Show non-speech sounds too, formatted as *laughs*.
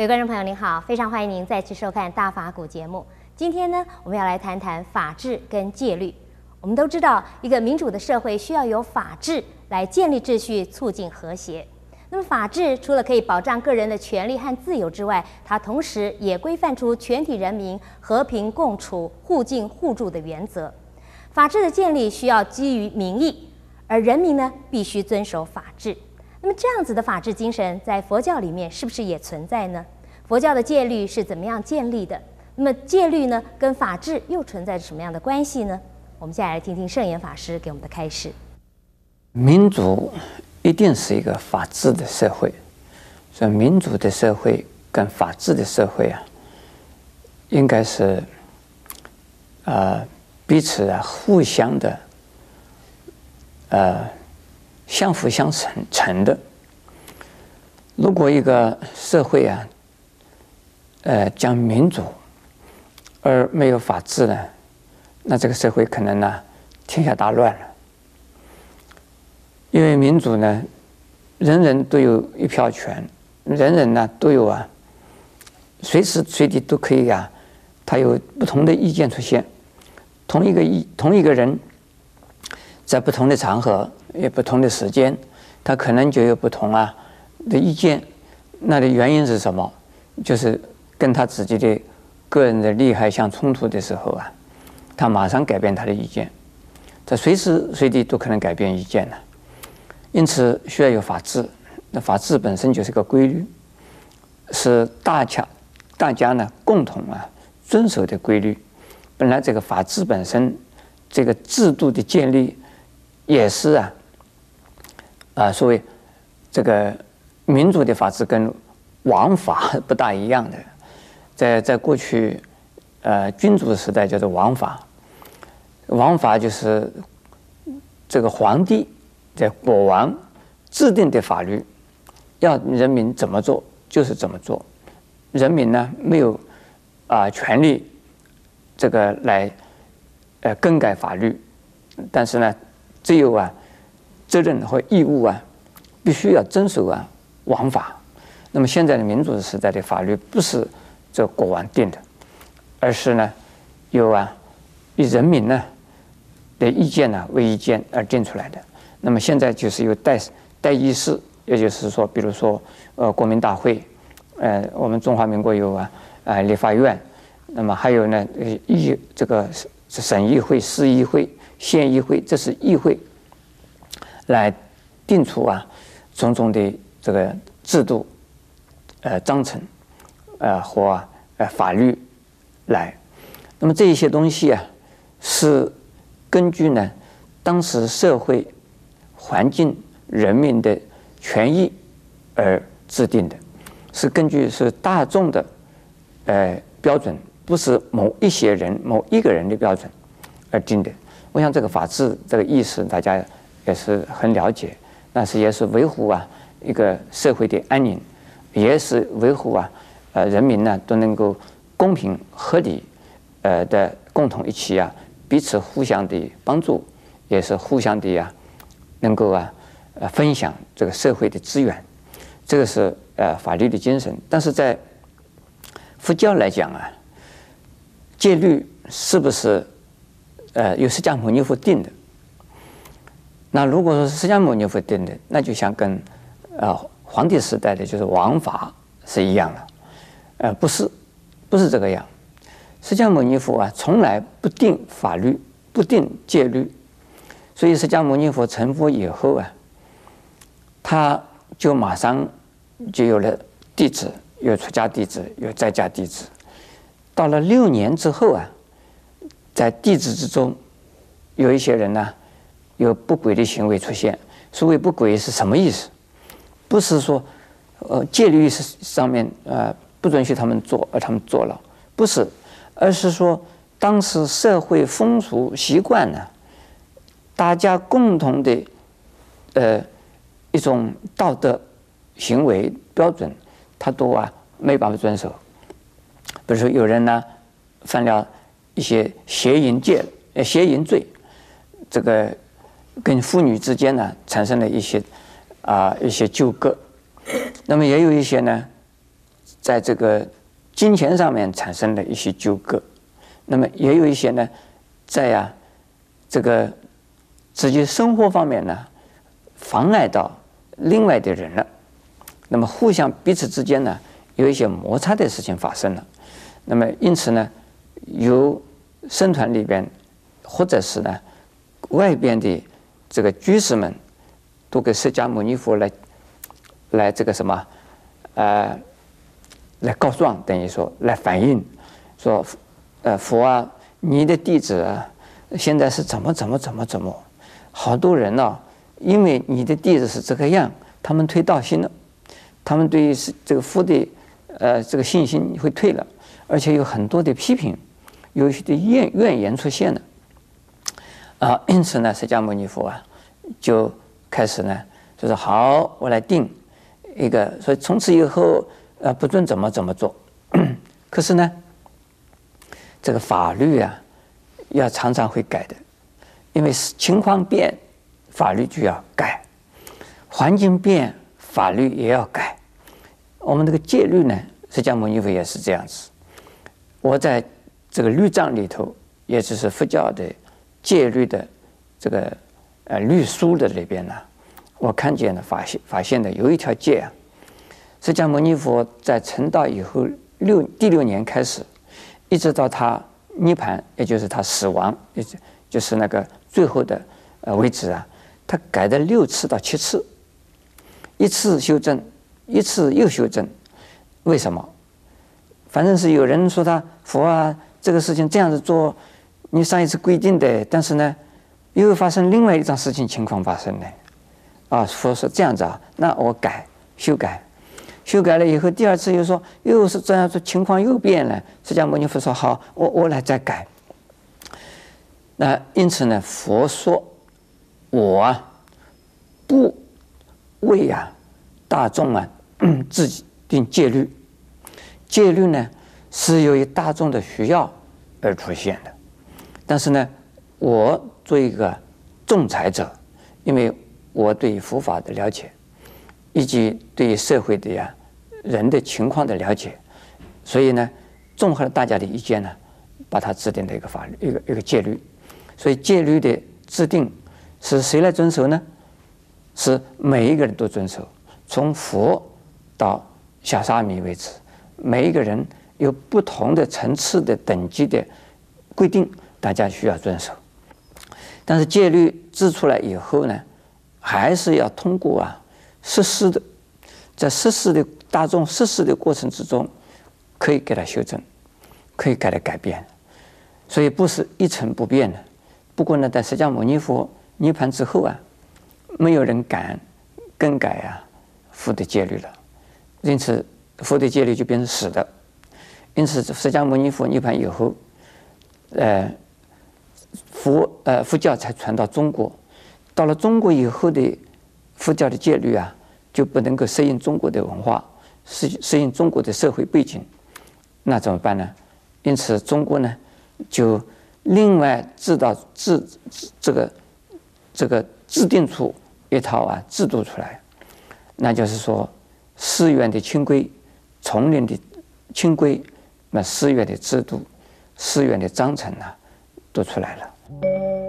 各位观众朋友，您好，非常欢迎您再次收看《大法古》节目。今天呢，我们要来谈谈法治跟戒律。我们都知道，一个民主的社会需要有法治来建立秩序，促进和谐。那么，法治除了可以保障个人的权利和自由之外，它同时也规范出全体人民和平共处、互敬互助的原则。法治的建立需要基于民意，而人民呢，必须遵守法治。那么这样子的法治精神，在佛教里面是不是也存在呢？佛教的戒律是怎么样建立的？那么戒律呢，跟法治又存在着什么样的关系呢？我们接下来听听圣严法师给我们的开示。民主一定是一个法治的社会，所以民主的社会跟法治的社会啊，应该是呃彼此啊互相的呃。相辅相成成的。如果一个社会啊，呃，讲民主而没有法治呢，那这个社会可能呢，天下大乱了。因为民主呢，人人都有一票权，人人呢都有啊，随时随地都可以啊，他有不同的意见出现，同一个意同一个人，在不同的场合。有不同的时间，他可能就有不同啊的意见。那的原因是什么？就是跟他自己的个人的利害相冲突的时候啊，他马上改变他的意见，他随时随地都可能改变意见呢。因此需要有法治。那法治本身就是个规律，是大家大家呢共同啊遵守的规律。本来这个法治本身，这个制度的建立也是啊。啊，所谓这个民主的法治跟王法 *laughs* 不大一样的，在在过去，呃，君主时代叫做王法，王法就是这个皇帝在国王制定的法律，要人民怎么做就是怎么做，人民呢没有啊权利这个来呃更改法律，但是呢只有啊。责任和义务啊，必须要遵守啊王法。那么现在的民主时代的法律不是这国王定的，而是呢由啊以人民呢的意见呢为意见而定出来的。那么现在就是由代代议事，也就是说，比如说呃国民大会，呃我们中华民国有啊啊立法院，那么还有呢议这个省议会、市议会、县议会，这是议会。来定出啊种种的这个制度，呃章程，呃或呃法律来，那么这一些东西啊是根据呢当时社会环境、人民的权益而制定的，是根据是大众的呃标准，不是某一些人、某一个人的标准而定的。我想这个法治这个意思，大家。也是很了解，但是也是维护啊一个社会的安宁，也是维护啊呃人民呢都能够公平合理呃的共同一起啊彼此互相的帮助，也是互相的呀能够啊呃分享这个社会的资源，这个是呃法律的精神。但是在佛教来讲啊，戒律是不是呃由释迦牟尼佛定的？那如果说释迦牟尼佛定的，那就像跟，呃，皇帝时代的就是王法是一样了，呃，不是，不是这个样。释迦牟尼佛啊，从来不定法律，不定戒律，所以释迦牟尼佛成佛以后啊，他就马上就有了弟子，有出家弟子，有在家弟子。到了六年之后啊，在弟子之中，有一些人呢。有不轨的行为出现，所谓不轨是什么意思？不是说，呃，戒律是上面呃不准许他们做，而他们做了，不是，而是说当时社会风俗习惯呢，大家共同的呃一种道德行为标准，他都啊没办法遵守。比如说有人呢犯了一些邪淫戒邪淫罪，这个。跟妇女之间呢，产生了一些啊一些纠葛，那么也有一些呢，在这个金钱上面产生了一些纠葛，那么也有一些呢，在呀、这个自己生活方面呢，妨碍到另外的人了，那么互相彼此之间呢，有一些摩擦的事情发生了，那么因此呢，由僧团里边或者是呢外边的这个居士们，都给释迦牟尼佛来来这个什么，呃，来告状，等于说来反映，说，呃，佛啊，你的弟子啊，现在是怎么怎么怎么怎么，好多人呢、因为你的弟子是这个样，他们退道心了，他们对于是这个佛的，呃，这个信心会退了，而且有很多的批评，有一些的怨怨言出现了，啊，因此呢，释迦牟尼佛啊，就开始呢，就是好，我来定一个，所以从此以后，呃，不准怎么怎么做。*coughs* 可是呢，这个法律啊，要常常会改的，因为情况变，法律就要改；环境变，法律也要改。我们这个戒律呢，释迦牟尼佛也是这样子。我在这个律藏里头，也就是佛教的戒律的这个呃律书的里边呢，我看见了发现发现的有一条戒啊，释迦牟尼佛在成道以后六第六年开始，一直到他涅槃，也就是他死亡，也就就是那个最后的呃为止啊，他改了六次到七次，一次修正，一次又修正，为什么？反正是有人说他佛啊，这个事情这样子做，你上一次规定的，但是呢，又发生另外一桩事情情况发生了，啊，佛说这样子啊，那我改修改，修改了以后，第二次又说又是这样子情况又变了，释迦牟尼佛说好，我我来再改。那因此呢，佛说我啊，不为啊大众啊自己定戒律。戒律呢，是由于大众的需要而出现的，但是呢，我做一个仲裁者，因为我对佛法的了解，以及对社会的呀人的情况的了解，所以呢，综合了大家的意见呢，把它制定了一个法律，一个一个戒律。所以戒律的制定是谁来遵守呢？是每一个人都遵守，从佛到小沙弥为止。每一个人有不同的层次的等级的规定，大家需要遵守。但是戒律制出来以后呢，还是要通过啊实施的，在实施的大众实施的过程之中，可以给它修正，可以给它改变，所以不是一成不变的。不过呢，在释迦牟尼佛涅槃之后啊，没有人敢更改啊佛的戒律了，因此。佛的戒律就变成死的，因此释迦牟尼佛涅槃以后，呃，佛呃佛教才传到中国。到了中国以后的佛教的戒律啊，就不能够适应中国的文化，适适应中国的社会背景，那怎么办呢？因此中国呢，就另外制造制这个这个制定出一套啊制度出来，那就是说寺院的清规。丛林的清规，那寺院的制度、寺院的章程啊，都出来了。Thank you.